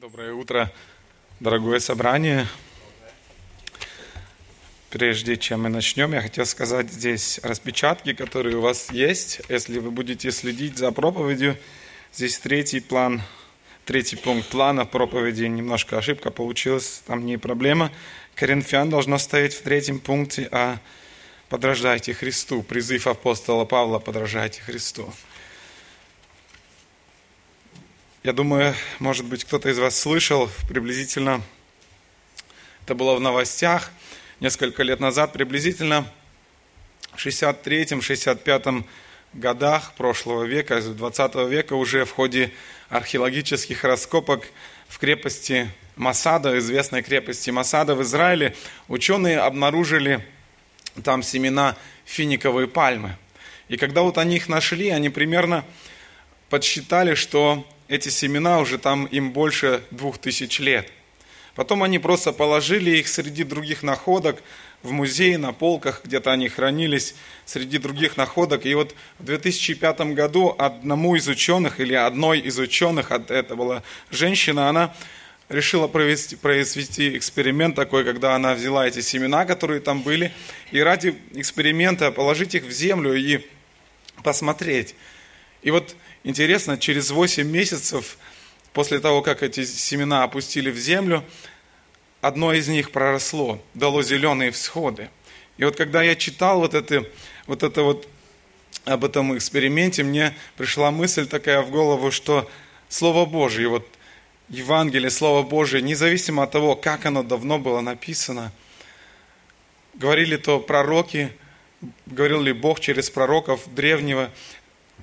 Доброе утро, дорогое собрание. Прежде чем мы начнем, я хотел сказать здесь распечатки, которые у вас есть. Если вы будете следить за проповедью, здесь третий план, третий пункт плана проповеди, немножко ошибка получилась, там не проблема. Коринфян должно стоять в третьем пункте, а подражайте Христу. Призыв апостола Павла подражайте Христу. Я думаю, может быть, кто-то из вас слышал приблизительно, это было в новостях несколько лет назад, приблизительно в 63-65 годах прошлого века, 20 века уже в ходе археологических раскопок в крепости Масада, известной крепости Масада в Израиле, ученые обнаружили там семена финиковой пальмы. И когда вот они их нашли, они примерно подсчитали, что эти семена уже там им больше двух тысяч лет. Потом они просто положили их среди других находок в музее, на полках, где-то они хранились, среди других находок. И вот в 2005 году одному из ученых, или одной из ученых, это была женщина, она решила провести, произвести эксперимент такой, когда она взяла эти семена, которые там были, и ради эксперимента положить их в землю и посмотреть. И вот Интересно, через 8 месяцев после того, как эти семена опустили в землю, одно из них проросло, дало зеленые всходы. И вот когда я читал вот это вот, это вот об этом эксперименте, мне пришла мысль такая в голову, что Слово Божье, вот Евангелие, Слово Божие, независимо от того, как оно давно было написано, говорили то пророки, говорил ли Бог через пророков древнего,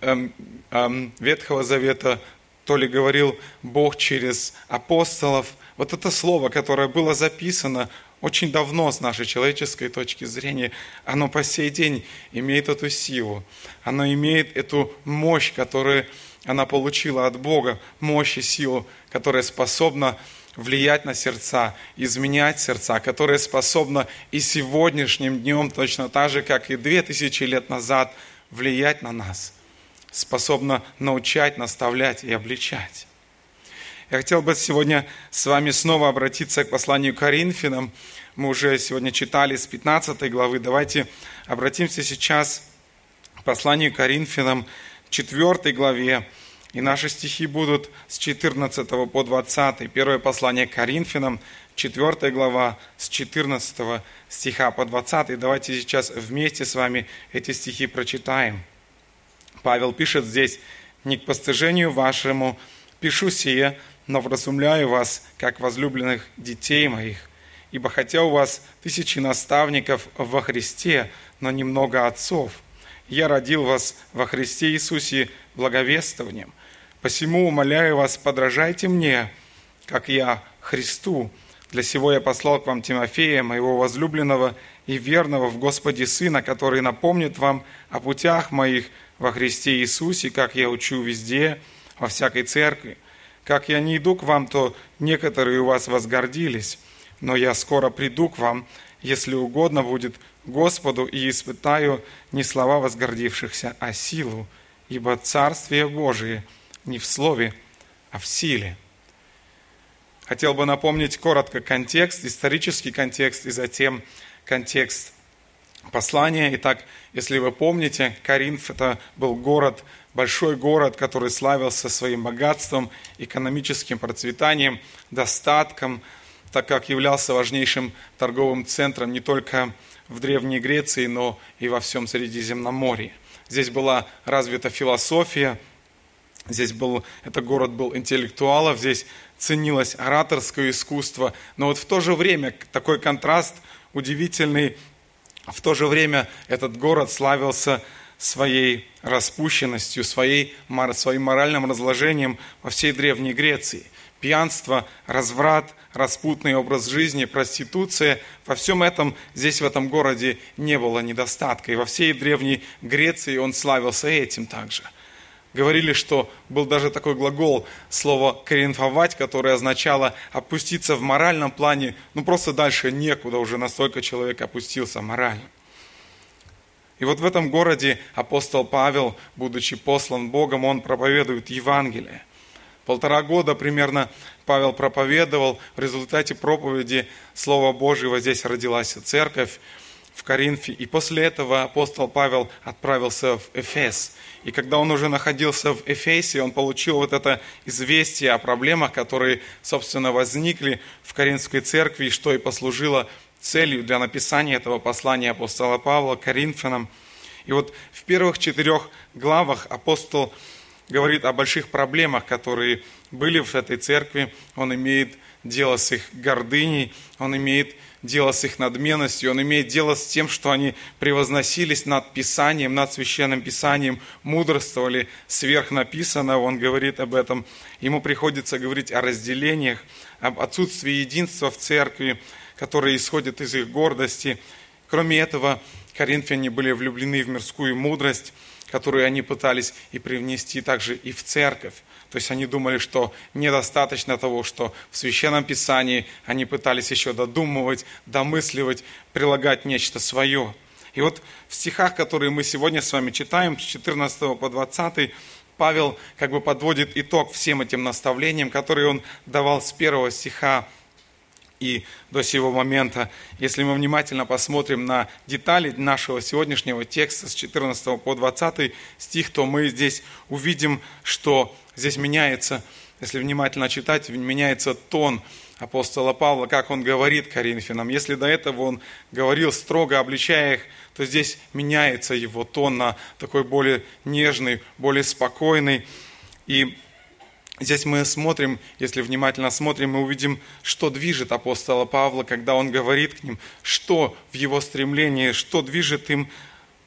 Ветхого Завета, то ли говорил Бог через апостолов. Вот это слово, которое было записано очень давно с нашей человеческой точки зрения, оно по сей день имеет эту силу. Оно имеет эту мощь, которую она получила от Бога, мощь и силу, которая способна влиять на сердца, изменять сердца, которая способна и сегодняшним днем, точно так же, как и две тысячи лет назад, влиять на нас способна научать, наставлять и обличать. Я хотел бы сегодня с вами снова обратиться к посланию Коринфянам. Мы уже сегодня читали с 15 главы. Давайте обратимся сейчас к посланию Коринфянам, 4 главе. И наши стихи будут с 14 по 20. Первое послание Коринфянам, 4 глава, с 14 стиха по 20. Давайте сейчас вместе с вами эти стихи прочитаем. Павел пишет здесь, «Не к постыжению вашему пишу сие, но вразумляю вас, как возлюбленных детей моих. Ибо хотя у вас тысячи наставников во Христе, но немного отцов, я родил вас во Христе Иисусе благовествованием. Посему умоляю вас, подражайте мне, как я Христу. Для сего я послал к вам Тимофея, моего возлюбленного и верного в Господе Сына, который напомнит вам о путях моих, во Христе Иисусе, как я учу везде, во всякой церкви. Как я не иду к вам, то некоторые у вас возгордились, но я скоро приду к вам, если угодно будет Господу, и испытаю не слова возгордившихся, а силу, ибо Царствие Божие не в слове, а в силе. Хотел бы напомнить коротко контекст, исторический контекст и затем контекст послания. Итак, если вы помните, Каринф – это был город, большой город, который славился своим богатством, экономическим процветанием, достатком, так как являлся важнейшим торговым центром не только в Древней Греции, но и во всем Средиземноморье. Здесь была развита философия, здесь был, это город был интеллектуалов, здесь ценилось ораторское искусство, но вот в то же время такой контраст удивительный в то же время этот город славился своей распущенностью, своей, своим моральным разложением во всей Древней Греции. Пьянство, разврат, распутный образ жизни, проституция – во всем этом здесь, в этом городе, не было недостатка. И во всей Древней Греции он славился этим также – говорили, что был даже такой глагол, слово «коринфовать», которое означало опуститься в моральном плане, ну просто дальше некуда, уже настолько человек опустился морально. И вот в этом городе апостол Павел, будучи послан Богом, он проповедует Евангелие. Полтора года примерно Павел проповедовал. В результате проповеди Слова Божьего здесь родилась церковь в Коринфе. И после этого апостол Павел отправился в Эфес. И когда он уже находился в Эфесе, он получил вот это известие о проблемах, которые, собственно, возникли в Коринфской церкви, что и послужило целью для написания этого послания апостола Павла Коринфянам. И вот в первых четырех главах апостол говорит о больших проблемах, которые были в этой церкви. Он имеет дело с их гордыней, он имеет дело с их надменностью, он имеет дело с тем, что они превозносились над Писанием, над Священным Писанием, мудрствовали сверх написанного, он говорит об этом. Ему приходится говорить о разделениях, об отсутствии единства в церкви, которое исходит из их гордости. Кроме этого, коринфяне были влюблены в мирскую мудрость, которую они пытались и привнести также и в церковь. То есть они думали, что недостаточно того, что в Священном Писании они пытались еще додумывать, домысливать, прилагать нечто свое. И вот в стихах, которые мы сегодня с вами читаем, с 14 по 20, Павел как бы подводит итог всем этим наставлениям, которые он давал с первого стиха и до сего момента. Если мы внимательно посмотрим на детали нашего сегодняшнего текста с 14 по 20 стих, то мы здесь увидим, что здесь меняется, если внимательно читать, меняется тон апостола Павла, как он говорит Коринфянам. Если до этого он говорил строго, обличая их, то здесь меняется его тон на такой более нежный, более спокойный. И Здесь мы смотрим, если внимательно смотрим, мы увидим, что движет апостола Павла, когда он говорит к ним, что в его стремлении, что движет им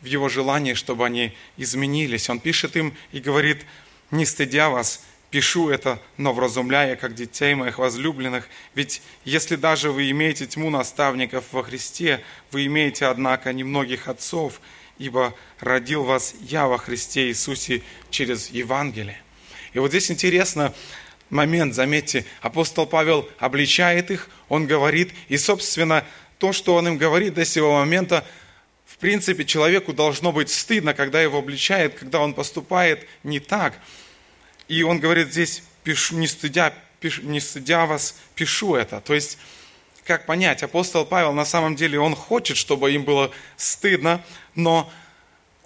в его желании, чтобы они изменились. Он пишет им и говорит, не стыдя вас, пишу это, но вразумляя, как детей моих возлюбленных. Ведь если даже вы имеете тьму наставников во Христе, вы имеете, однако, немногих отцов, ибо родил вас я во Христе Иисусе через Евангелие. И вот здесь интересно момент, заметьте, апостол Павел обличает их, он говорит, и, собственно, то, что он им говорит до сего момента, в принципе, человеку должно быть стыдно, когда его обличает, когда он поступает не так. И он говорит здесь, пишу, не, стыдя, пишу, не стыдя вас, пишу это. То есть, как понять, апостол Павел на самом деле, он хочет, чтобы им было стыдно, но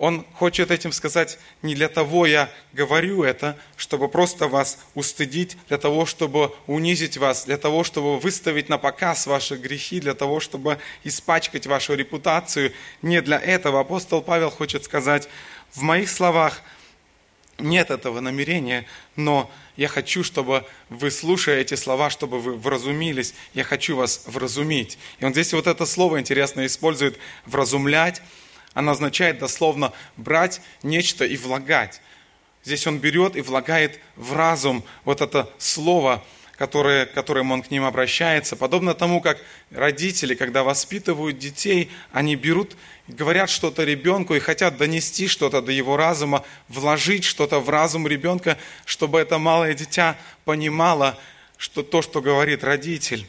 он хочет этим сказать, не для того я говорю это, чтобы просто вас устыдить, для того, чтобы унизить вас, для того, чтобы выставить на показ ваши грехи, для того, чтобы испачкать вашу репутацию. Не для этого. Апостол Павел хочет сказать, в моих словах нет этого намерения, но я хочу, чтобы вы, слушая эти слова, чтобы вы вразумились, я хочу вас вразумить. И он здесь вот это слово интересно использует, вразумлять, она означает дословно брать нечто и влагать. Здесь он берет и влагает в разум вот это слово, которое, которым он к ним обращается. Подобно тому, как родители, когда воспитывают детей, они берут, говорят что-то ребенку и хотят донести что-то до его разума, вложить что-то в разум ребенка, чтобы это малое дитя понимало, что то, что говорит родитель.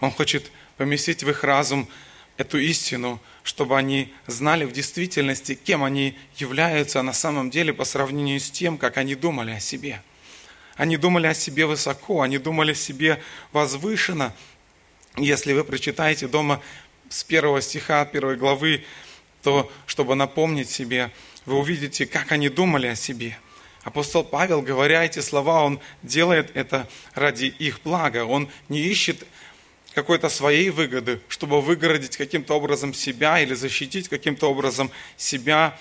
Он хочет поместить в их разум эту истину – чтобы они знали в действительности, кем они являются на самом деле по сравнению с тем, как они думали о себе. Они думали о себе высоко, они думали о себе возвышенно. Если вы прочитаете дома с первого стиха первой главы, то, чтобы напомнить себе, вы увидите, как они думали о себе. Апостол Павел, говоря эти слова, он делает это ради их блага. Он не ищет какой-то своей выгоды, чтобы выгородить каким-то образом себя или защитить каким-то образом себя.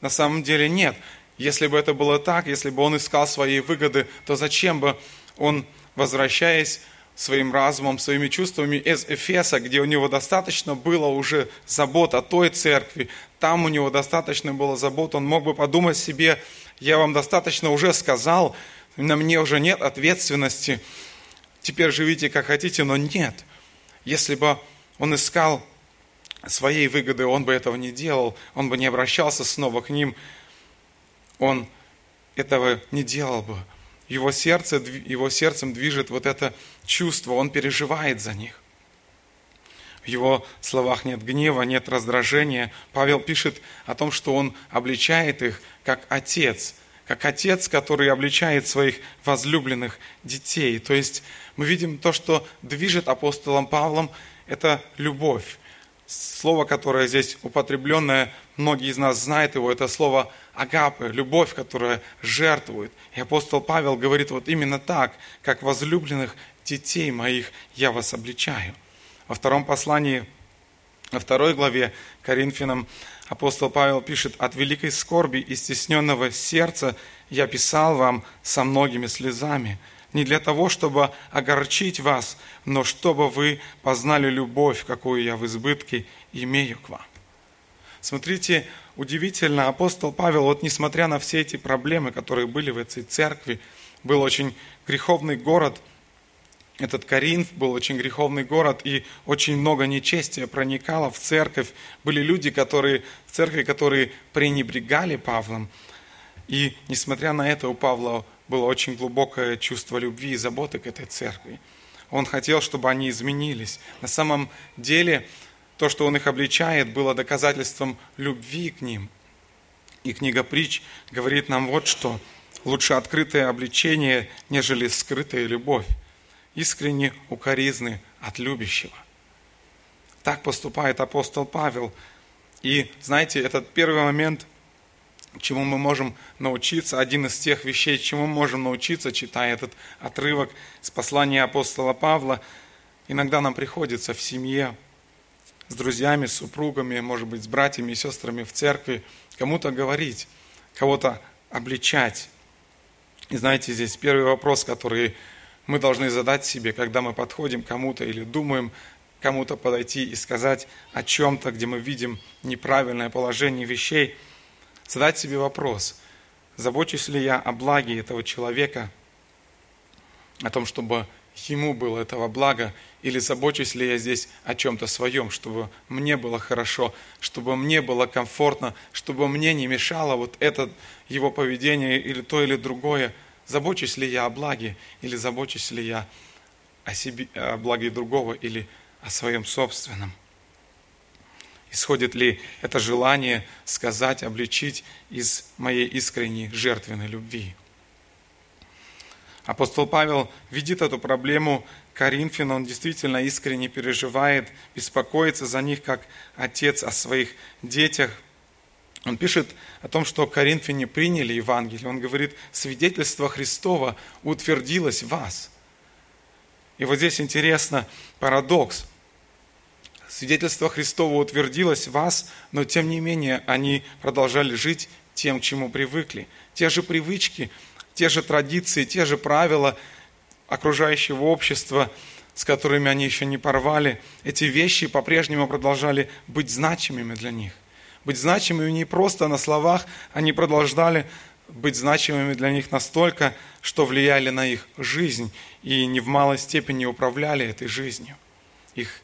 На самом деле нет. Если бы это было так, если бы он искал своей выгоды, то зачем бы он, возвращаясь своим разумом, своими чувствами из Эфеса, где у него достаточно было уже забот о той церкви, там у него достаточно было забот, он мог бы подумать себе, я вам достаточно уже сказал, на мне уже нет ответственности, теперь живите как хотите, но нет – если бы он искал своей выгоды, он бы этого не делал, он бы не обращался снова к ним, он этого не делал бы. Его, сердце, его сердцем движет вот это чувство, он переживает за них. В его словах нет гнева, нет раздражения. Павел пишет о том, что он обличает их как отец, как отец, который обличает своих возлюбленных детей. То есть мы видим то, что движет апостолом Павлом, это любовь. Слово, которое здесь употребленное, многие из нас знают его, это слово агапы, любовь, которая жертвует. И апостол Павел говорит вот именно так, как возлюбленных детей моих я вас обличаю. Во втором послании, во второй главе Коринфянам апостол Павел пишет, «От великой скорби и стесненного сердца я писал вам со многими слезами, не для того, чтобы огорчить вас, но чтобы вы познали любовь, какую я в избытке имею к вам». Смотрите, удивительно, апостол Павел, вот несмотря на все эти проблемы, которые были в этой церкви, был очень греховный город, этот Коринф был очень греховный город, и очень много нечестия проникало в церковь. Были люди, которые в церкви, которые пренебрегали Павлом. И несмотря на это, у Павла было очень глубокое чувство любви и заботы к этой церкви. Он хотел, чтобы они изменились. На самом деле, то, что он их обличает, было доказательством любви к ним. И книга притч говорит нам вот что. Лучше открытое обличение, нежели скрытая любовь искренне укоризны от любящего. Так поступает апостол Павел. И знаете, этот первый момент, чему мы можем научиться, один из тех вещей, чему мы можем научиться, читая этот отрывок с послания апостола Павла, иногда нам приходится в семье, с друзьями, с супругами, может быть, с братьями и сестрами в церкви, кому-то говорить, кого-то обличать. И знаете, здесь первый вопрос, который мы должны задать себе, когда мы подходим кому-то или думаем кому-то подойти и сказать о чем-то, где мы видим неправильное положение вещей, задать себе вопрос, забочусь ли я о благе этого человека, о том, чтобы ему было этого блага, или забочусь ли я здесь о чем-то своем, чтобы мне было хорошо, чтобы мне было комфортно, чтобы мне не мешало вот это его поведение или то или другое – Забочусь ли я о благе, или забочусь ли я о, себе, о благе другого, или о своем собственном? Исходит ли это желание сказать, обличить из моей искренней жертвенной любви? Апостол Павел видит эту проблему Коринфян, он действительно искренне переживает, беспокоится за них, как отец о своих детях – он пишет о том, что коринфяне приняли Евангелие. Он говорит, свидетельство Христова утвердилось в вас. И вот здесь интересно парадокс. Свидетельство Христово утвердилось в вас, но тем не менее они продолжали жить тем, к чему привыкли. Те же привычки, те же традиции, те же правила окружающего общества, с которыми они еще не порвали, эти вещи по-прежнему продолжали быть значимыми для них – быть значимыми не просто на словах, они продолжали быть значимыми для них настолько, что влияли на их жизнь и не в малой степени управляли этой жизнью. Их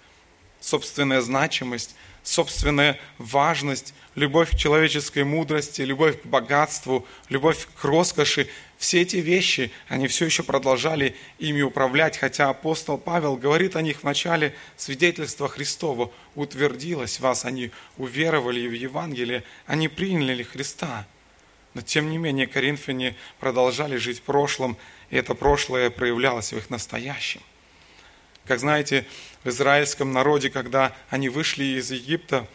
собственная значимость, собственная важность, любовь к человеческой мудрости, любовь к богатству, любовь к роскоши, все эти вещи, они все еще продолжали ими управлять, хотя апостол Павел говорит о них в начале свидетельства Христова, утвердилось вас, они уверовали в Евангелие, они приняли Христа. Но тем не менее коринфяне продолжали жить в прошлом, и это прошлое проявлялось в их настоящем. Как знаете, в израильском народе, когда они вышли из Египта,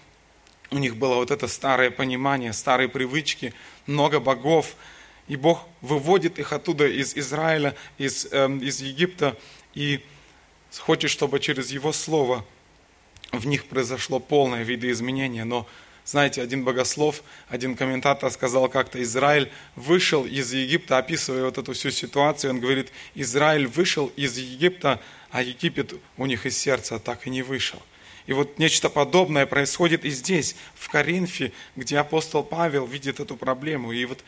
у них было вот это старое понимание, старые привычки, много богов, и Бог выводит их оттуда из Израиля, из, э, из Египта, и хочет, чтобы через Его Слово в них произошло полное видоизменение. Но, знаете, один богослов, один комментатор сказал как-то, Израиль вышел из Египта, описывая вот эту всю ситуацию, он говорит, Израиль вышел из Египта, а Египет у них из сердца так и не вышел. И вот нечто подобное происходит и здесь, в Коринфе, где апостол Павел видит эту проблему. И вот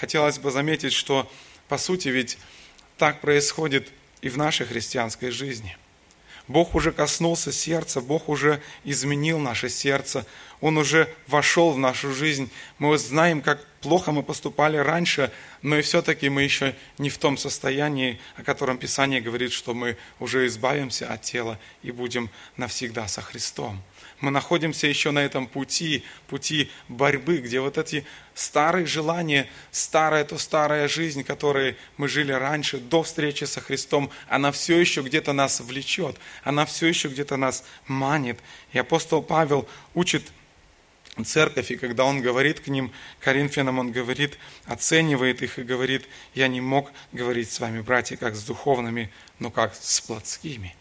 хотелось бы заметить, что по сути ведь так происходит и в нашей христианской жизни. Бог уже коснулся сердца, Бог уже изменил наше сердце, Он уже вошел в нашу жизнь. Мы знаем, как плохо мы поступали раньше, но и все-таки мы еще не в том состоянии, о котором Писание говорит, что мы уже избавимся от тела и будем навсегда со Христом. Мы находимся еще на этом пути, пути борьбы, где вот эти старые желания, старая то старая жизнь, которой мы жили раньше, до встречи со Христом, она все еще где-то нас влечет, она все еще где-то нас манит. И апостол Павел учит церковь, и когда он говорит к ним, Коринфянам, он говорит, оценивает их и говорит, я не мог говорить с вами, братья, как с духовными, но как с плотскими.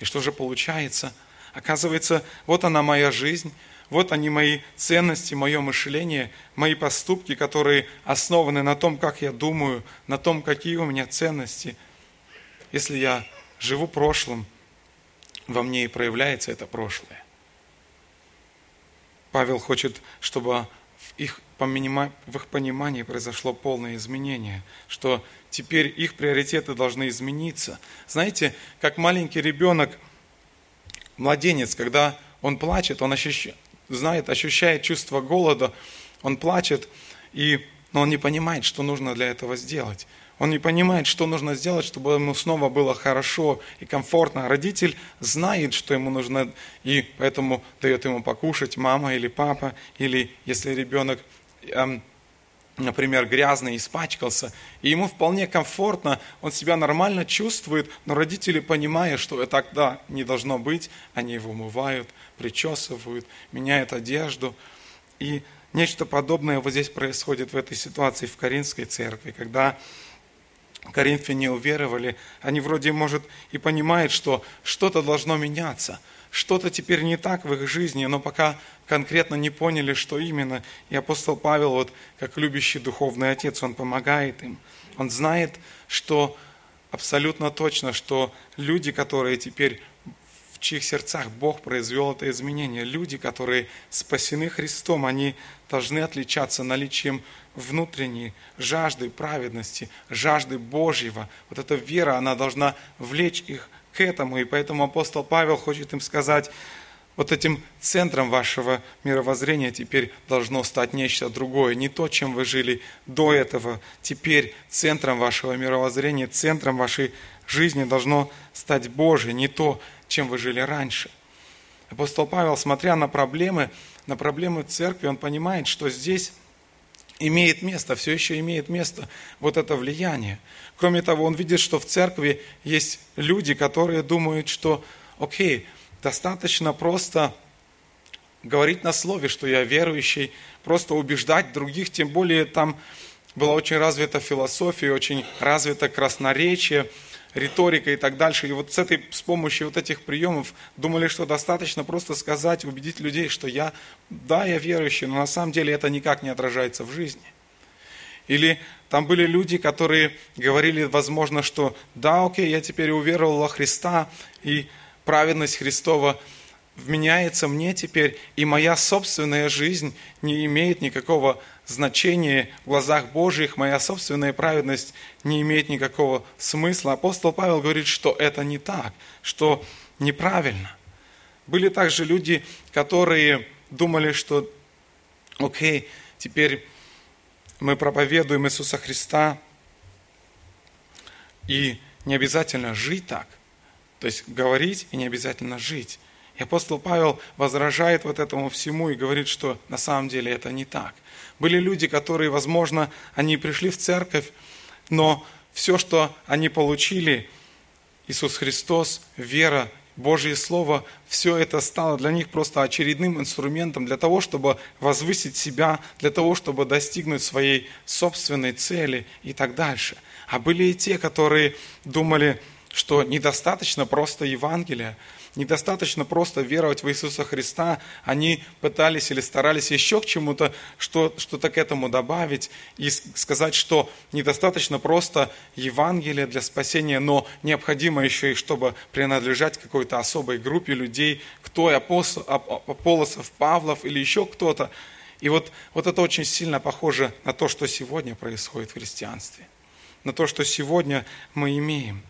И что же получается – Оказывается, вот она моя жизнь, вот они мои ценности, мое мышление, мои поступки, которые основаны на том, как я думаю, на том, какие у меня ценности. Если я живу прошлым, во мне и проявляется это прошлое. Павел хочет, чтобы в их, в их понимании произошло полное изменение, что теперь их приоритеты должны измениться. Знаете, как маленький ребенок – младенец, когда он плачет, он ощущает, знает, ощущает чувство голода, он плачет, и, но он не понимает, что нужно для этого сделать. Он не понимает, что нужно сделать, чтобы ему снова было хорошо и комфортно. Родитель знает, что ему нужно, и поэтому дает ему покушать мама или папа, или если ребенок эм, например, грязный, испачкался, и ему вполне комфортно, он себя нормально чувствует, но родители, понимая, что это тогда не должно быть, они его умывают, причесывают, меняют одежду. И нечто подобное вот здесь происходит в этой ситуации в Каринской церкви, когда коринфяне уверовали, они вроде, может, и понимают, что что-то должно меняться – что-то теперь не так в их жизни, но пока конкретно не поняли, что именно. И апостол Павел, вот как любящий духовный отец, он помогает им. Он знает, что абсолютно точно, что люди, которые теперь в чьих сердцах Бог произвел это изменение, люди, которые спасены Христом, они должны отличаться наличием внутренней жажды праведности, жажды Божьего. Вот эта вера, она должна влечь их к этому. И поэтому апостол Павел хочет им сказать, вот этим центром вашего мировоззрения теперь должно стать нечто другое. Не то, чем вы жили до этого. Теперь центром вашего мировоззрения, центром вашей жизни должно стать Божие, не то, чем вы жили раньше. Апостол Павел, смотря на проблемы, на проблемы церкви, он понимает, что здесь имеет место, все еще имеет место вот это влияние. Кроме того, он видит, что в церкви есть люди, которые думают, что, окей, достаточно просто говорить на слове, что я верующий, просто убеждать других, тем более там была очень развита философия, очень развито красноречие – риторика и так дальше. И вот с, этой, с помощью вот этих приемов думали, что достаточно просто сказать, убедить людей, что я, да, я верующий, но на самом деле это никак не отражается в жизни. Или там были люди, которые говорили, возможно, что да, окей, я теперь уверовал во Христа, и праведность Христова вменяется мне теперь, и моя собственная жизнь не имеет никакого значение в глазах Божьих, моя собственная праведность не имеет никакого смысла. Апостол Павел говорит, что это не так, что неправильно. Были также люди, которые думали, что окей, теперь мы проповедуем Иисуса Христа, и не обязательно жить так. То есть говорить и не обязательно жить. И апостол Павел возражает вот этому всему и говорит, что на самом деле это не так. Были люди, которые, возможно, они пришли в церковь, но все, что они получили, Иисус Христос, вера, Божье Слово, все это стало для них просто очередным инструментом для того, чтобы возвысить себя, для того, чтобы достигнуть своей собственной цели и так дальше. А были и те, которые думали, что недостаточно просто Евангелия, недостаточно просто веровать в Иисуса Христа, они пытались или старались еще к чему-то, что, что-то к этому добавить и сказать, что недостаточно просто Евангелие для спасения, но необходимо еще и чтобы принадлежать какой-то особой группе людей, кто апостол, Аполосов, Павлов или еще кто-то. И вот, вот это очень сильно похоже на то, что сегодня происходит в христианстве, на то, что сегодня мы имеем –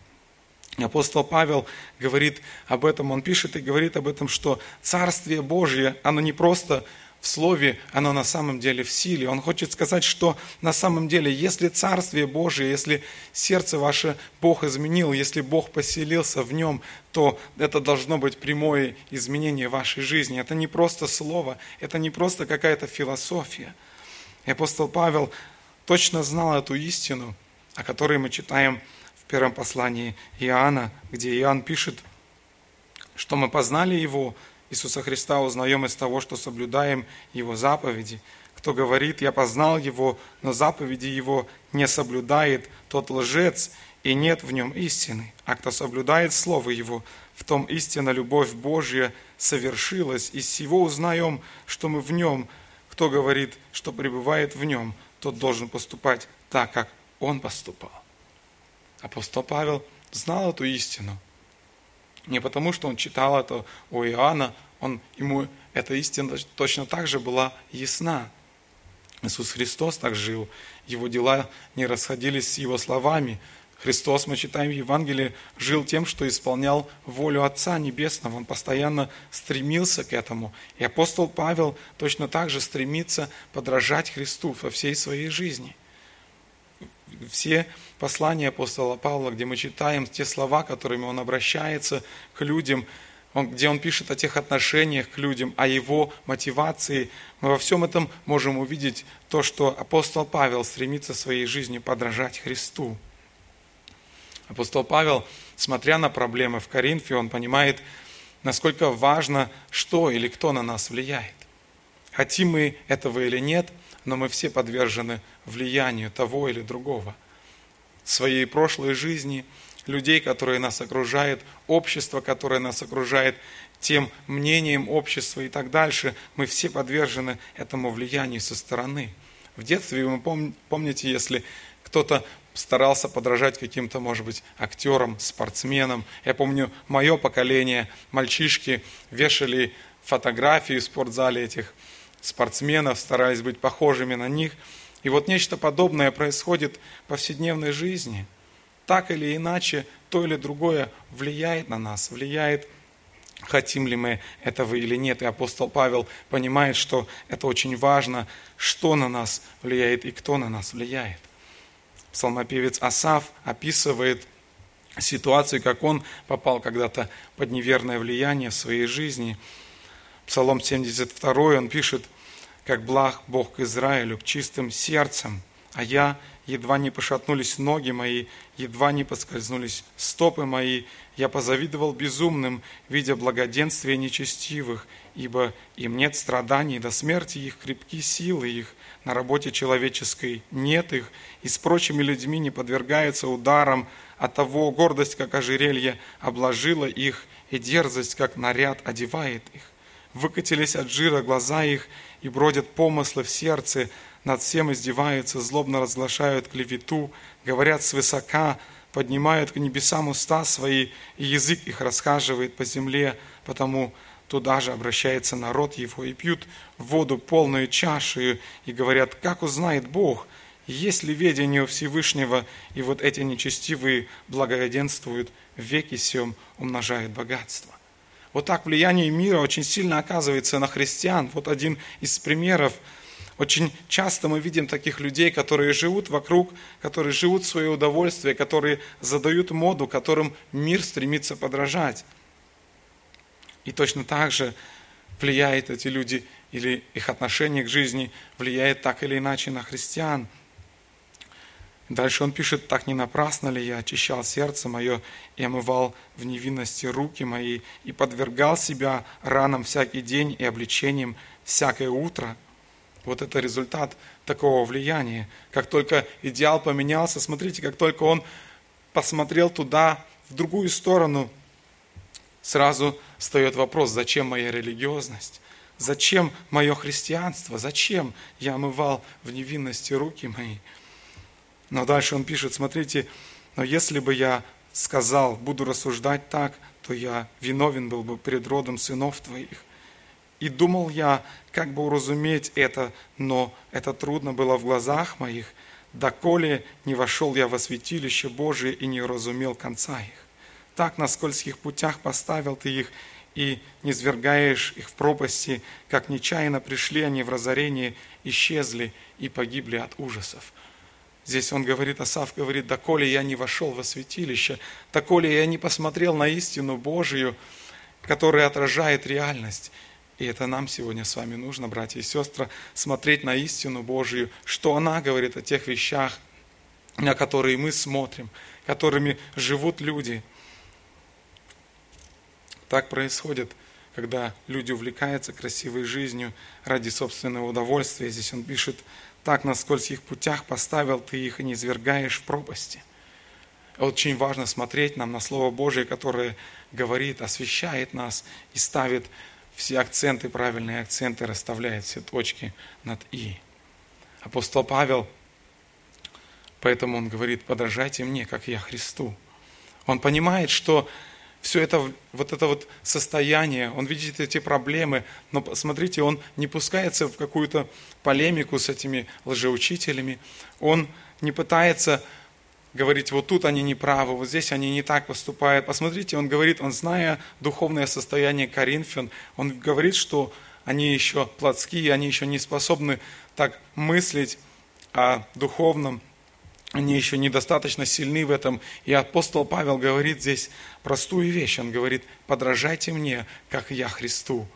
Апостол Павел говорит об этом, он пишет и говорит об этом, что Царствие Божье, оно не просто в Слове, оно на самом деле в силе. Он хочет сказать, что на самом деле, если Царствие Божие, если сердце ваше Бог изменил, если Бог поселился в нем, то это должно быть прямое изменение вашей жизни. Это не просто слово, это не просто какая-то философия. И апостол Павел точно знал эту истину, о которой мы читаем первом послании Иоанна, где Иоанн пишет, что мы познали Его, Иисуса Христа узнаем из того, что соблюдаем Его заповеди. Кто говорит, я познал Его, но заповеди Его не соблюдает, тот лжец, и нет в нем истины. А кто соблюдает Слово Его, в том истина любовь Божья совершилась, и всего узнаем, что мы в нем. Кто говорит, что пребывает в нем, тот должен поступать так, как он поступал. Апостол Павел знал эту истину – не потому, что он читал это у Иоанна, он, ему эта истина точно так же была ясна. Иисус Христос так жил, его дела не расходились с его словами. Христос, мы читаем в Евангелии, жил тем, что исполнял волю Отца Небесного. Он постоянно стремился к этому. И апостол Павел точно так же стремится подражать Христу во всей своей жизни все послания апостола Павла, где мы читаем те слова, которыми он обращается к людям, он, где он пишет о тех отношениях к людям, о его мотивации, мы во всем этом можем увидеть то, что апостол Павел стремится своей жизнью подражать Христу. Апостол Павел, смотря на проблемы в Коринфе, он понимает, насколько важно, что или кто на нас влияет. Хотим мы этого или нет, но мы все подвержены влиянию того или другого. Своей прошлой жизни, людей, которые нас окружают, общество, которое нас окружает, тем мнением общества и так дальше, мы все подвержены этому влиянию со стороны. В детстве вы помните, если кто-то старался подражать каким-то, может быть, актерам, спортсменам. Я помню, мое поколение, мальчишки вешали фотографии в спортзале этих спортсменов, старались быть похожими на них – и вот нечто подобное происходит в повседневной жизни. Так или иначе, то или другое влияет на нас, влияет, хотим ли мы этого или нет. И апостол Павел понимает, что это очень важно, что на нас влияет и кто на нас влияет. Псалмопевец Асав описывает ситуацию, как он попал когда-то под неверное влияние в своей жизни. Псалом 72 он пишет – как благ Бог к Израилю, к чистым сердцем, а я, едва не пошатнулись ноги мои, едва не поскользнулись стопы мои, я позавидовал безумным, видя благоденствие нечестивых, ибо им нет страданий, до смерти их крепки силы их, на работе человеческой нет их, и с прочими людьми не подвергаются ударам, а того гордость, как ожерелье, обложила их, и дерзость, как наряд, одевает их. Выкатились от жира глаза их, и бродят помыслы в сердце, над всем издеваются, злобно разглашают клевету, говорят свысока, поднимают к небесам уста свои, и язык их расхаживает по земле, потому туда же обращается народ его, и пьют воду полную чашею, и говорят, как узнает Бог, есть ли ведение Всевышнего, и вот эти нечестивые благоденствуют в веки сем, умножают богатство. Вот так влияние мира очень сильно оказывается на христиан. Вот один из примеров. Очень часто мы видим таких людей, которые живут вокруг, которые живут в свое удовольствие, которые задают моду, которым мир стремится подражать. И точно так же влияет эти люди или их отношение к жизни влияет так или иначе на христиан – Дальше он пишет, так не напрасно ли я очищал сердце мое и омывал в невинности руки мои и подвергал себя ранам всякий день и обличением всякое утро. Вот это результат такого влияния. Как только идеал поменялся, смотрите, как только он посмотрел туда, в другую сторону, сразу встает вопрос, зачем моя религиозность? Зачем мое христианство? Зачем я омывал в невинности руки мои? Но дальше он пишет, смотрите, но если бы я сказал, буду рассуждать так, то я виновен был бы пред родом сынов твоих. И думал я, как бы уразуметь это, но это трудно было в глазах моих, доколе не вошел я во святилище Божие и не уразумел конца их. Так на скользких путях поставил ты их, и не свергаешь их в пропасти, как нечаянно пришли они в разорение, исчезли и погибли от ужасов. Здесь он говорит, Асав говорит, доколе я не вошел во святилище, доколе я не посмотрел на истину Божию, которая отражает реальность. И это нам сегодня с вами нужно, братья и сестры, смотреть на истину Божию, что она говорит о тех вещах, на которые мы смотрим, которыми живут люди. Так происходит, когда люди увлекаются красивой жизнью ради собственного удовольствия. Здесь он пишет, так на скользких путях поставил ты их и не извергаешь в пропасти. Очень важно смотреть нам на Слово Божие, которое говорит, освещает нас и ставит все акценты, правильные акценты, расставляет все точки над «и». Апостол Павел, поэтому он говорит, подражайте мне, как я Христу. Он понимает, что все это, вот это вот состояние, он видит эти проблемы, но смотрите, он не пускается в какую-то полемику с этими лжеучителями, он не пытается говорить, вот тут они не правы, вот здесь они не так поступают. Посмотрите, он говорит, он зная духовное состояние Коринфян, он говорит, что они еще плотские, они еще не способны так мыслить о духовном, они еще недостаточно сильны в этом. И апостол Павел говорит здесь простую вещь. Он говорит, подражайте мне, как я Христу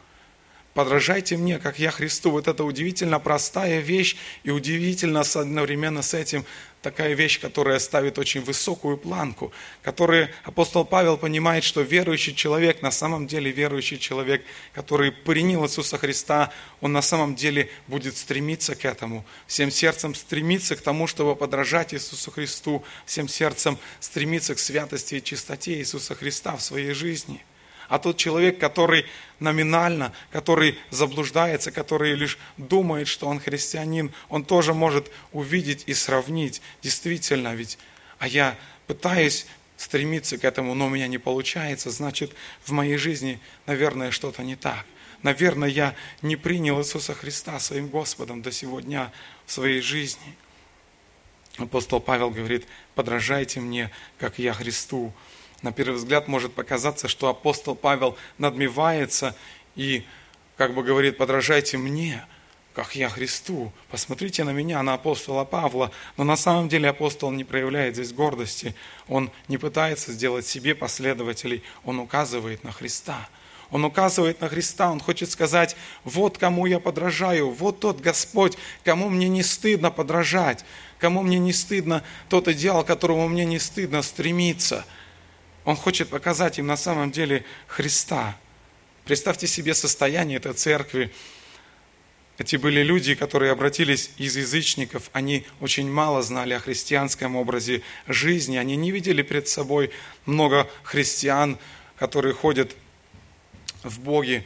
подражайте мне, как я Христу. Вот это удивительно простая вещь и удивительно одновременно с этим такая вещь, которая ставит очень высокую планку, которую апостол Павел понимает, что верующий человек, на самом деле верующий человек, который принял Иисуса Христа, он на самом деле будет стремиться к этому, всем сердцем стремиться к тому, чтобы подражать Иисусу Христу, всем сердцем стремиться к святости и чистоте Иисуса Христа в своей жизни – а тот человек, который номинально, который заблуждается, который лишь думает, что он христианин, он тоже может увидеть и сравнить. Действительно, ведь, а я пытаюсь стремиться к этому, но у меня не получается, значит, в моей жизни, наверное, что-то не так. Наверное, я не принял Иисуса Христа своим Господом до сегодня в своей жизни. Апостол Павел говорит, подражайте мне, как я Христу. На первый взгляд может показаться, что апостол Павел надмевается и как бы говорит, подражайте мне, как я Христу. Посмотрите на меня, на апостола Павла. Но на самом деле апостол не проявляет здесь гордости. Он не пытается сделать себе последователей. Он указывает на Христа. Он указывает на Христа, он хочет сказать, вот кому я подражаю, вот тот Господь, кому мне не стыдно подражать, кому мне не стыдно тот идеал, к которому мне не стыдно стремиться – он хочет показать им на самом деле Христа. Представьте себе состояние этой церкви. Эти были люди, которые обратились из язычников. Они очень мало знали о христианском образе жизни. Они не видели перед собой много христиан, которые ходят в Боге,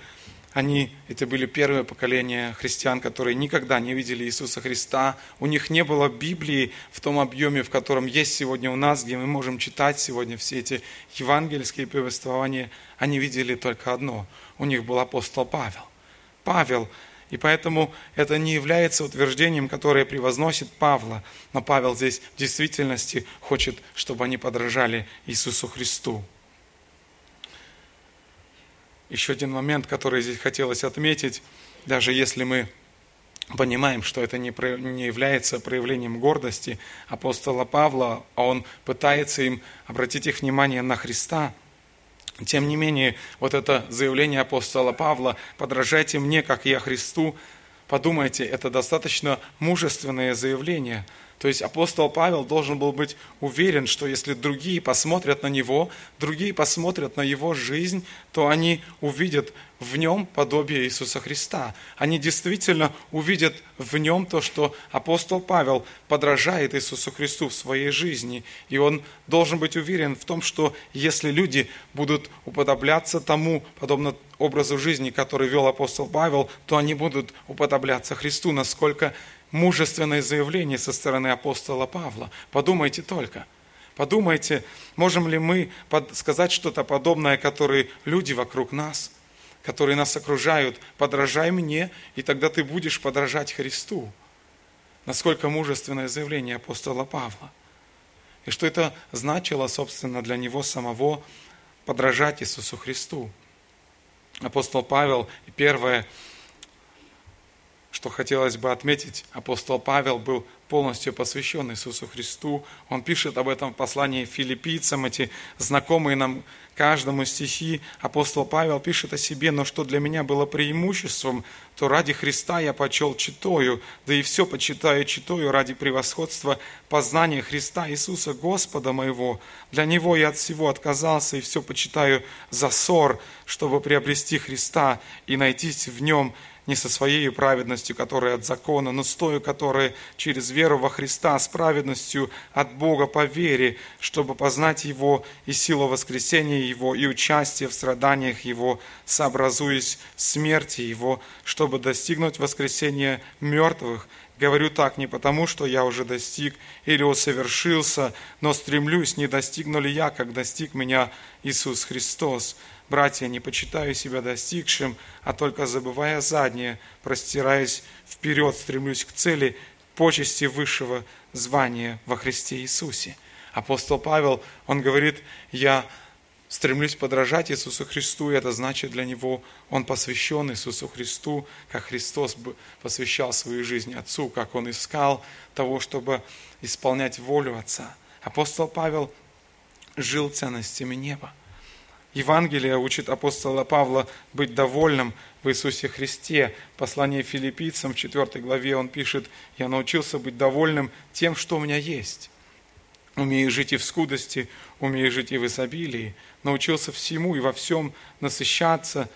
они, это были первое поколение христиан, которые никогда не видели Иисуса Христа. У них не было Библии в том объеме, в котором есть сегодня у нас, где мы можем читать сегодня все эти евангельские повествования. Они видели только одно. У них был апостол Павел. Павел. И поэтому это не является утверждением, которое превозносит Павла. Но Павел здесь в действительности хочет, чтобы они подражали Иисусу Христу. Еще один момент, который здесь хотелось отметить, даже если мы понимаем, что это не, не является проявлением гордости апостола Павла, а он пытается им обратить их внимание на Христа. Тем не менее, вот это заявление апостола Павла «подражайте мне, как я Христу», подумайте, это достаточно мужественное заявление – то есть апостол Павел должен был быть уверен, что если другие посмотрят на него, другие посмотрят на его жизнь, то они увидят в нем подобие Иисуса Христа. Они действительно увидят в нем то, что апостол Павел подражает Иисусу Христу в своей жизни. И он должен быть уверен в том, что если люди будут уподобляться тому, подобно образу жизни, который вел апостол Павел, то они будут уподобляться Христу, насколько мужественное заявление со стороны апостола Павла. Подумайте только. Подумайте, можем ли мы сказать что-то подобное, которые люди вокруг нас, которые нас окружают, подражай мне, и тогда ты будешь подражать Христу. Насколько мужественное заявление апостола Павла. И что это значило, собственно, для него самого подражать Иисусу Христу. апостол Павел, первое, что хотелось бы отметить, апостол Павел был полностью посвящен Иисусу Христу. Он пишет об этом в послании филиппийцам, эти знакомые нам каждому стихи. Апостол Павел пишет о себе, но что для меня было преимуществом, то ради Христа я почел читою, да и все почитаю читою ради превосходства познания Христа Иисуса Господа моего. Для Него я от всего отказался и все почитаю за ссор, чтобы приобрести Христа и найтись в Нем не со своей праведностью, которая от закона, но с той, которая через веру во Христа, с праведностью от Бога по вере, чтобы познать Его и силу воскресения Его, и участие в страданиях Его, сообразуясь смерти Его, чтобы достигнуть воскресения мертвых, Говорю так не потому, что я уже достиг или усовершился, но стремлюсь, не достигну ли я, как достиг меня Иисус Христос. Братья, не почитаю себя достигшим, а только забывая заднее, простираясь вперед, стремлюсь к цели почести высшего звания во Христе Иисусе. Апостол Павел, он говорит, я стремлюсь подражать Иисусу Христу, и это значит для него, он посвящен Иисусу Христу, как Христос посвящал свою жизнь Отцу, как он искал того, чтобы исполнять волю Отца. Апостол Павел жил ценностями неба. Евангелие учит апостола Павла быть довольным в Иисусе Христе. Послание филиппийцам в 4 главе он пишет, «Я научился быть довольным тем, что у меня есть. Умею жить и в скудости, умею жить и в изобилии. Научился всему и во всем насыщаться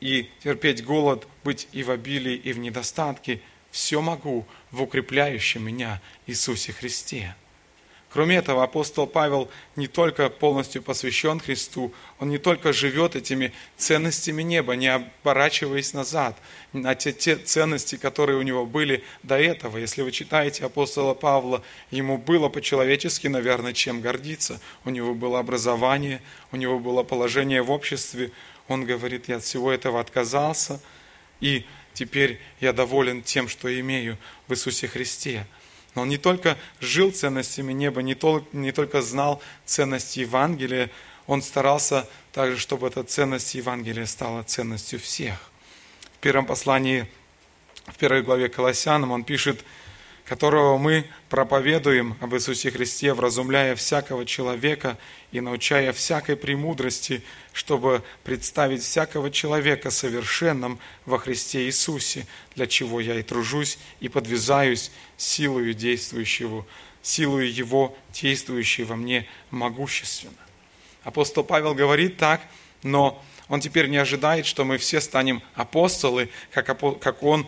и терпеть голод, быть и в обилии, и в недостатке. Все могу в укрепляющем меня Иисусе Христе». Кроме этого, апостол Павел не только полностью посвящен Христу, он не только живет этими ценностями неба, не оборачиваясь назад, на те, те ценности, которые у него были до этого. Если вы читаете апостола Павла, ему было по-человечески, наверное, чем гордиться. У него было образование, у него было положение в обществе. Он говорит, я от всего этого отказался, и теперь я доволен тем, что имею в Иисусе Христе. Но он не только жил ценностями неба, не, только не только знал ценности Евангелия, он старался также, чтобы эта ценность Евангелия стала ценностью всех. В первом послании, в первой главе Колоссянам он пишет – которого мы проповедуем об Иисусе Христе, вразумляя всякого человека и научая всякой премудрости, чтобы представить всякого человека совершенным во Христе Иисусе, для чего я и тружусь, и подвязаюсь силою действующего, силою Его, действующей во мне могущественно. Апостол Павел говорит так, но он теперь не ожидает, что мы все станем апостолы, как, он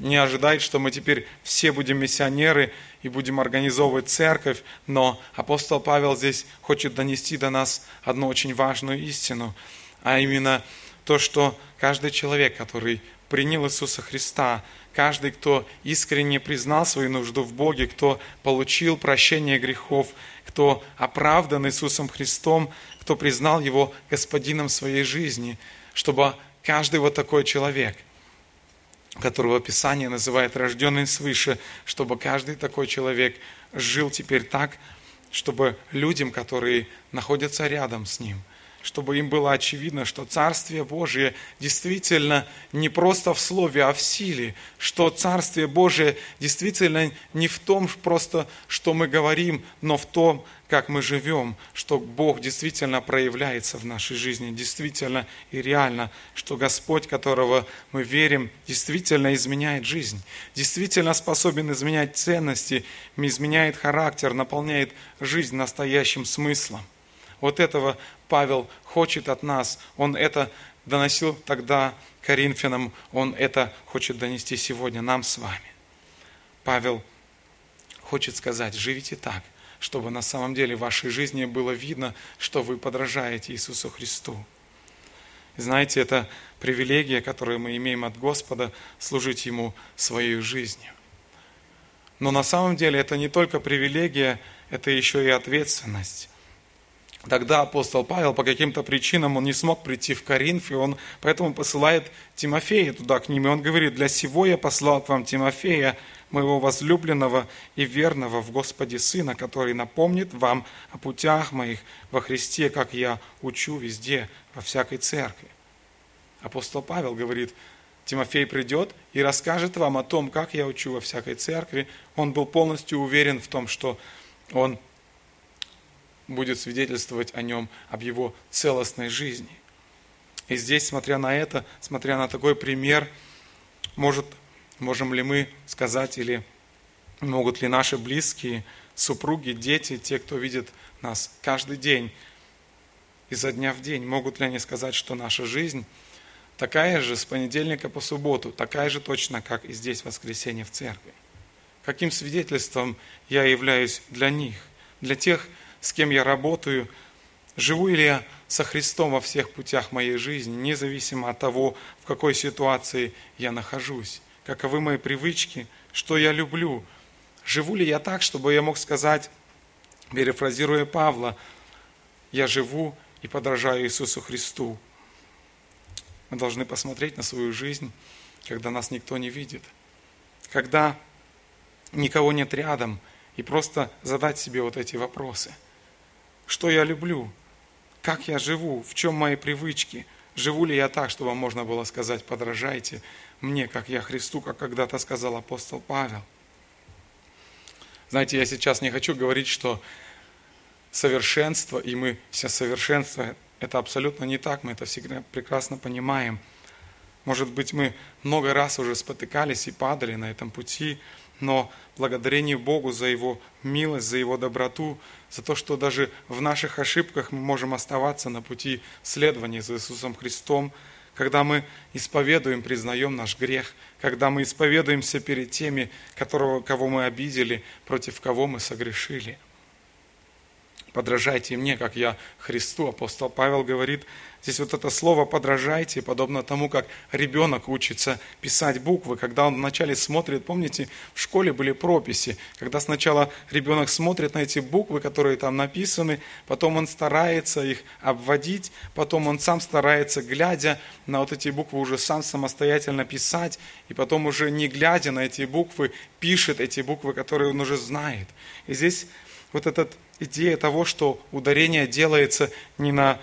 не ожидает, что мы теперь все будем миссионеры и будем организовывать церковь, но апостол Павел здесь хочет донести до нас одну очень важную истину, а именно то, что каждый человек, который принял Иисуса Христа, каждый, кто искренне признал свою нужду в Боге, кто получил прощение грехов, кто оправдан Иисусом Христом, кто признал Его Господином своей жизни, чтобы каждый вот такой человек – которого Писание называет рожденный свыше, чтобы каждый такой человек жил теперь так, чтобы людям, которые находятся рядом с ним, чтобы им было очевидно, что Царствие Божие действительно не просто в слове, а в силе, что Царствие Божие действительно не в том просто, что мы говорим, но в том, как мы живем, что Бог действительно проявляется в нашей жизни, действительно и реально, что Господь, которого мы верим, действительно изменяет жизнь, действительно способен изменять ценности, изменяет характер, наполняет жизнь настоящим смыслом. Вот этого Павел хочет от нас. Он это доносил тогда Коринфянам, он это хочет донести сегодня нам с вами. Павел хочет сказать, живите так, чтобы на самом деле в вашей жизни было видно, что вы подражаете Иисусу Христу. знаете, это привилегия, которую мы имеем от Господа, служить Ему своей жизнью. Но на самом деле это не только привилегия, это еще и ответственность. Тогда апостол Павел по каким-то причинам он не смог прийти в Коринф, и он поэтому посылает Тимофея туда к ним. И он говорит, для сего я послал к вам Тимофея, моего возлюбленного и верного в Господе Сына, который напомнит вам о путях моих во Христе, как я учу везде, во всякой церкви. Апостол Павел говорит, Тимофей придет и расскажет вам о том, как я учу во всякой церкви. Он был полностью уверен в том, что он будет свидетельствовать о нем, об его целостной жизни. И здесь, смотря на это, смотря на такой пример, может, можем ли мы сказать, или могут ли наши близкие, супруги, дети, те, кто видит нас каждый день, изо дня в день, могут ли они сказать, что наша жизнь такая же с понедельника по субботу, такая же точно, как и здесь в воскресенье в церкви? Каким свидетельством я являюсь для них, для тех, с кем я работаю, живу ли я со Христом во всех путях моей жизни, независимо от того, в какой ситуации я нахожусь, каковы мои привычки, что я люблю. Живу ли я так, чтобы я мог сказать, перефразируя Павла, я живу и подражаю Иисусу Христу. Мы должны посмотреть на свою жизнь, когда нас никто не видит, когда никого нет рядом, и просто задать себе вот эти вопросы. Что я люблю? как я живу, в чем мои привычки, живу ли я так, чтобы можно было сказать, подражайте мне, как я Христу, как когда-то сказал апостол Павел. Знаете, я сейчас не хочу говорить, что совершенство, и мы все совершенство, это абсолютно не так, мы это всегда прекрасно понимаем. Может быть, мы много раз уже спотыкались и падали на этом пути, но благодарение Богу за Его милость, за Его доброту, за то, что даже в наших ошибках мы можем оставаться на пути следования за Иисусом Христом, когда мы исповедуем, признаем наш грех, когда мы исповедуемся перед теми, которого, кого мы обидели, против кого мы согрешили. Подражайте мне, как я Христу. Апостол Павел говорит, Здесь вот это слово «подражайте», подобно тому, как ребенок учится писать буквы, когда он вначале смотрит, помните, в школе были прописи, когда сначала ребенок смотрит на эти буквы, которые там написаны, потом он старается их обводить, потом он сам старается, глядя на вот эти буквы, уже сам самостоятельно писать, и потом уже не глядя на эти буквы, пишет эти буквы, которые он уже знает. И здесь вот эта идея того, что ударение делается не на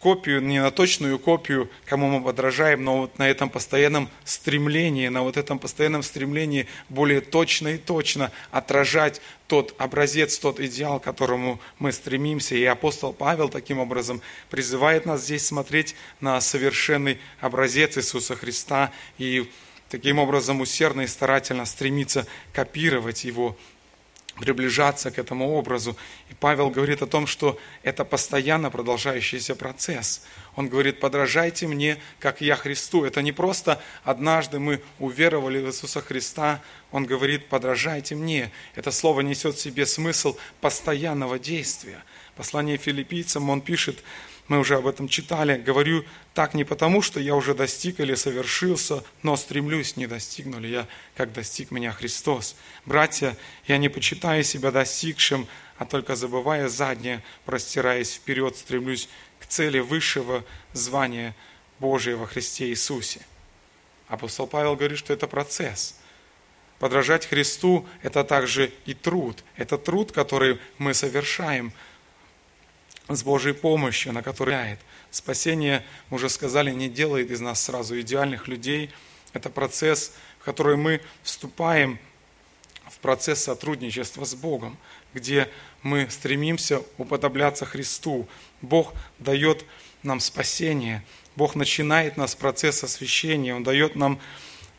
копию, не на точную копию, кому мы подражаем, но вот на этом постоянном стремлении, на вот этом постоянном стремлении более точно и точно отражать тот образец, тот идеал, к которому мы стремимся. И апостол Павел таким образом призывает нас здесь смотреть на совершенный образец Иисуса Христа и таким образом усердно и старательно стремиться копировать его приближаться к этому образу. И Павел говорит о том, что это постоянно продолжающийся процесс. Он говорит, подражайте мне, как я Христу. Это не просто однажды мы уверовали в Иисуса Христа. Он говорит, подражайте мне. Это слово несет в себе смысл постоянного действия. Послание филиппийцам он пишет, мы уже об этом читали, говорю так не потому, что я уже достиг или совершился, но стремлюсь, не достигну ли я, как достиг меня Христос. Братья, я не почитаю себя достигшим, а только забывая заднее, простираясь вперед, стремлюсь к цели высшего звания Божия во Христе Иисусе. Апостол Павел говорит, что это процесс. Подражать Христу – это также и труд. Это труд, который мы совершаем – с Божьей помощью, на который влияет. Спасение, мы уже сказали, не делает из нас сразу идеальных людей. Это процесс, в который мы вступаем в процесс сотрудничества с Богом, где мы стремимся уподобляться Христу. Бог дает нам спасение, Бог начинает нас процесс освящения, Он дает нам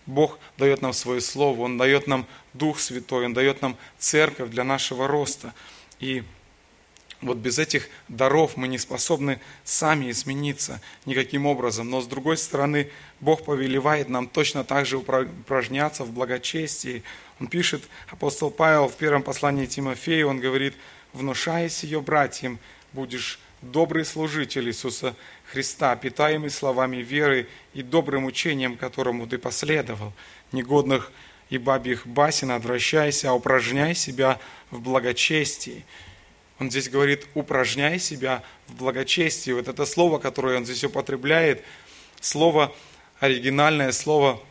Бог дает нам свое Слово, Он дает нам Дух Святой, Он дает нам церковь для нашего роста. И вот без этих даров мы не способны сами измениться никаким образом. Но с другой стороны, Бог повелевает нам точно так же упражняться в благочестии. Он пишет, апостол Павел в первом послании Тимофею, он говорит, внушаясь ее братьям, будешь добрый служитель Иисуса Христа, питаемый словами веры и добрым учением, которому ты последовал, негодных и бабьих басен отвращайся, а упражняй себя в благочестии. Он здесь говорит, упражняй себя в благочестии. Вот это слово, которое он здесь употребляет, слово, оригинальное слово,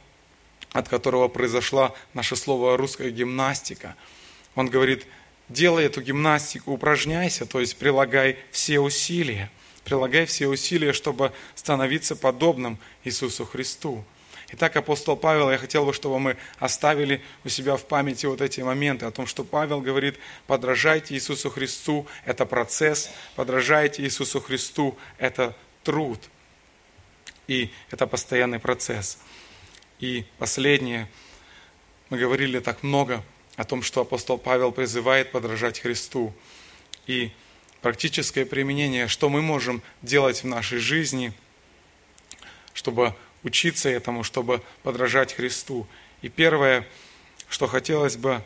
от которого произошла наше слово русская гимнастика. Он говорит, делай эту гимнастику, упражняйся, то есть прилагай все усилия. прилагай все усилия, чтобы становиться подобным Иисусу Христу. Итак, апостол Павел, я хотел бы, чтобы мы оставили у себя в памяти вот эти моменты о том, что Павел говорит, подражайте Иисусу Христу, это процесс, подражайте Иисусу Христу, это труд. И это постоянный процесс. И последнее, мы говорили так много о том, что апостол Павел призывает подражать Христу. И практическое применение, что мы можем делать в нашей жизни, чтобы учиться этому, чтобы подражать Христу. И первое, что хотелось бы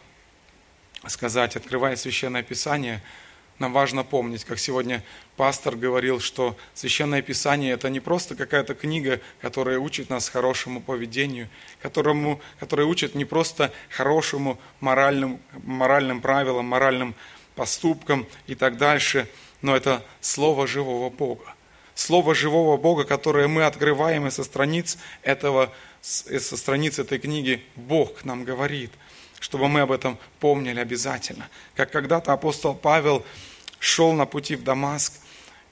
сказать, открывая Священное Писание, нам важно помнить, как сегодня пастор говорил, что Священное Писание – это не просто какая-то книга, которая учит нас хорошему поведению, которому, которая учит не просто хорошему моральным, моральным правилам, моральным поступкам и так дальше, но это Слово живого Бога. Слово живого Бога, которое мы открываем и со страниц этого, со страниц этой книги Бог нам говорит, чтобы мы об этом помнили обязательно. Как когда-то апостол Павел шел на пути в Дамаск,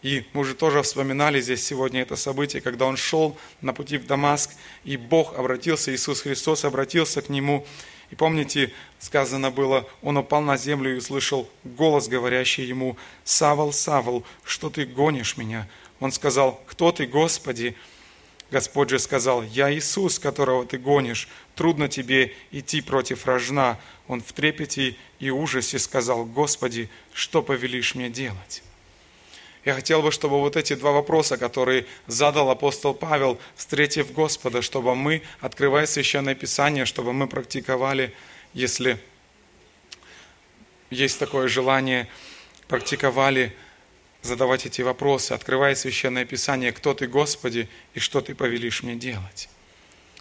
и мы уже тоже вспоминали здесь сегодня это событие, когда он шел на пути в Дамаск, и Бог обратился, Иисус Христос обратился к нему. И помните, сказано было, он упал на землю и услышал голос, говорящий ему, «Савол, Савол, что ты гонишь меня?» Он сказал, кто ты, Господи? Господь же сказал, я Иисус, которого ты гонишь, трудно тебе идти против рожна. Он в трепете и ужасе сказал, Господи, что повелишь мне делать? Я хотел бы, чтобы вот эти два вопроса, которые задал апостол Павел, встретив Господа, чтобы мы, открывая Священное Писание, чтобы мы практиковали, если есть такое желание, практиковали задавать эти вопросы, открывая Священное Писание, кто ты, Господи, и что ты повелишь мне делать.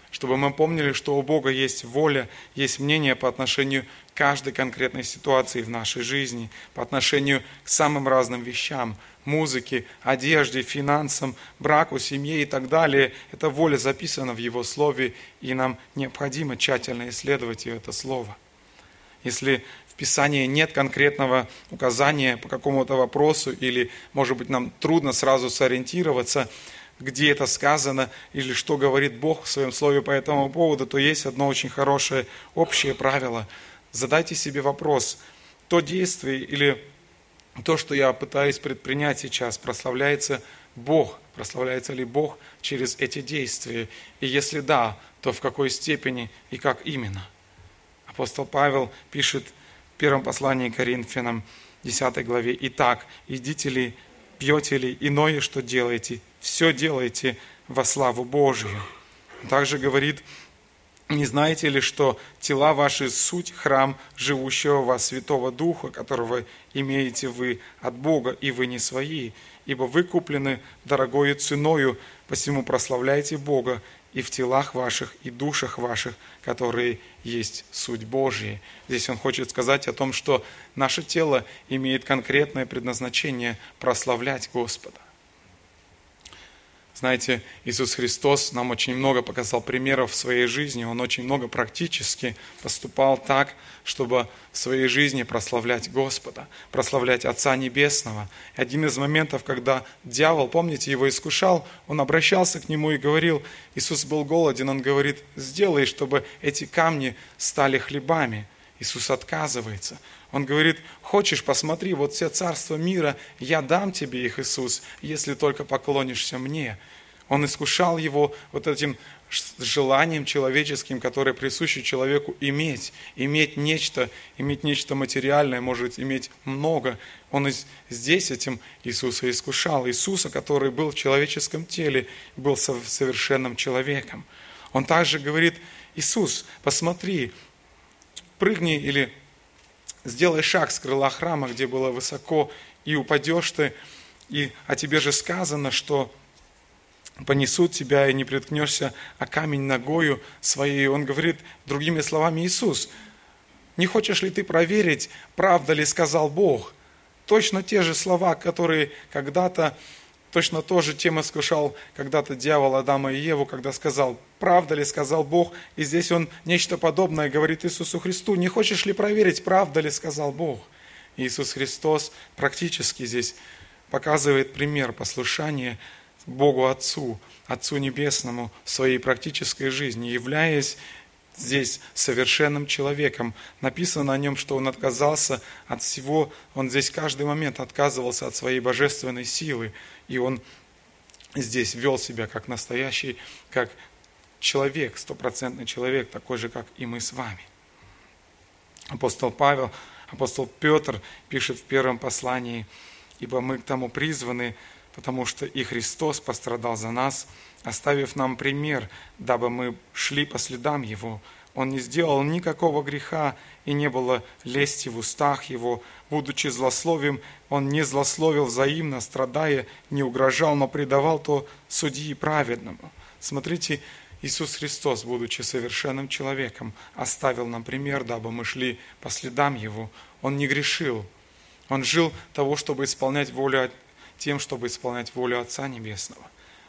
Чтобы мы помнили, что у Бога есть воля, есть мнение по отношению к каждой конкретной ситуации в нашей жизни, по отношению к самым разным вещам, музыке, одежде, финансам, браку, семье и так далее. Эта воля записана в Его Слове, и нам необходимо тщательно исследовать это Слово. Если Писании нет конкретного указания по какому-то вопросу, или, может быть, нам трудно сразу сориентироваться, где это сказано, или что говорит Бог в своем слове по этому поводу, то есть одно очень хорошее общее правило. Задайте себе вопрос, то действие или то, что я пытаюсь предпринять сейчас, прославляется Бог, прославляется ли Бог через эти действия? И если да, то в какой степени и как именно? Апостол Павел пишет первом послании Коринфянам, 10 главе. «Итак, идите ли, пьете ли, иное, что делаете, все делайте во славу Божию». Он также говорит, не знаете ли, что тела ваши – суть храм живущего вас Святого Духа, которого имеете вы от Бога, и вы не свои, ибо вы куплены дорогою ценою, посему прославляйте Бога и в телах ваших, и душах ваших, которые есть суть Божья. Здесь он хочет сказать о том, что наше тело имеет конкретное предназначение прославлять Господа. Знаете, Иисус Христос нам очень много показал примеров в своей жизни. Он очень много практически поступал так, чтобы в своей жизни прославлять Господа, прославлять Отца Небесного. И один из моментов, когда дьявол, помните, его искушал, он обращался к нему и говорил, Иисус был голоден, он говорит, сделай, чтобы эти камни стали хлебами. Иисус отказывается. Он говорит, хочешь, посмотри, вот все царства мира, я дам тебе их, Иисус, если только поклонишься мне. Он искушал его вот этим желанием человеческим, которое присуще человеку иметь, иметь нечто, иметь нечто материальное, может иметь много. Он здесь этим Иисуса искушал. Иисуса, который был в человеческом теле, был совершенным человеком. Он также говорит, Иисус, посмотри, прыгни или сделай шаг с крыла храма, где было высоко, и упадешь ты, и, а тебе же сказано, что понесут тебя, и не приткнешься, а камень ногою своей. Он говорит, другими словами, Иисус, не хочешь ли ты проверить, правда ли сказал Бог? Точно те же слова, которые когда-то, точно то же тем искушал когда-то дьявол Адама и Еву, когда сказал, правда ли сказал Бог, и здесь он нечто подобное говорит Иисусу Христу, не хочешь ли проверить, правда ли сказал Бог? Иисус Христос практически здесь показывает пример послушания Богу Отцу, Отцу Небесному в своей практической жизни, являясь здесь совершенным человеком. Написано о нем, что он отказался от всего, он здесь каждый момент отказывался от своей божественной силы, и он здесь вел себя как настоящий, как человек, стопроцентный человек, такой же, как и мы с вами. Апостол Павел, апостол Петр пишет в первом послании, «Ибо мы к тому призваны, потому что и Христос пострадал за нас, оставив нам пример, дабы мы шли по следам Его. Он не сделал никакого греха, и не было лести в устах Его. Будучи злословием, Он не злословил взаимно, страдая, не угрожал, но предавал то судьи праведному. Смотрите, Иисус Христос, будучи совершенным человеком, оставил нам пример, дабы мы шли по следам Его. Он не грешил. Он жил того, чтобы исполнять волю тем, чтобы исполнять волю Отца Небесного.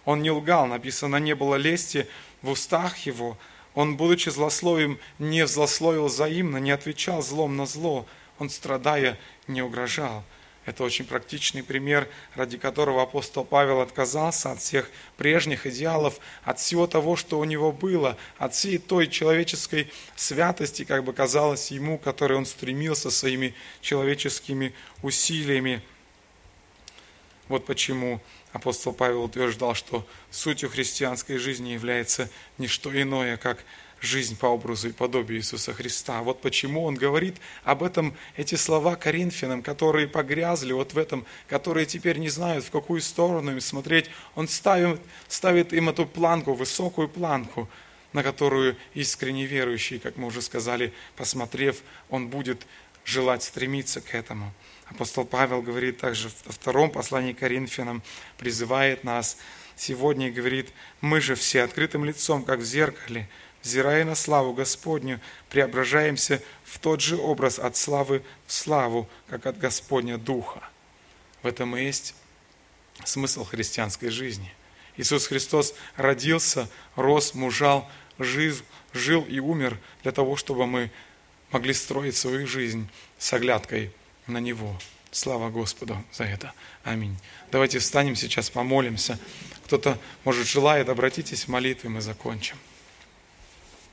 Он не лгал, написано, не было лести в устах его. Он, будучи злословием, не злословил взаимно, не отвечал злом на зло. Он, страдая, не угрожал. Это очень практичный пример, ради которого апостол Павел отказался от всех прежних идеалов, от всего того, что у него было, от всей той человеческой святости, как бы казалось ему, которой он стремился своими человеческими усилиями. Вот почему апостол Павел утверждал, что сутью христианской жизни является не что иное, как жизнь по образу и подобию Иисуса Христа. Вот почему он говорит об этом, эти слова Коринфянам, которые погрязли вот в этом, которые теперь не знают, в какую сторону им смотреть. Он ставит, ставит им эту планку, высокую планку, на которую искренне верующий, как мы уже сказали, посмотрев, он будет желать стремиться к этому. Апостол Павел говорит также во втором послании к Коринфянам, призывает нас сегодня и говорит, мы же все открытым лицом, как в зеркале, взирая на славу Господню, преображаемся в тот же образ от славы в славу, как от Господня Духа. В этом и есть смысл христианской жизни. Иисус Христос родился, рос, мужал, жил, жил и умер для того, чтобы мы могли строить свою жизнь с оглядкой на Него. Слава Господу за это. Аминь. Давайте встанем сейчас, помолимся. Кто-то, может, желает, обратитесь в молитве, мы закончим.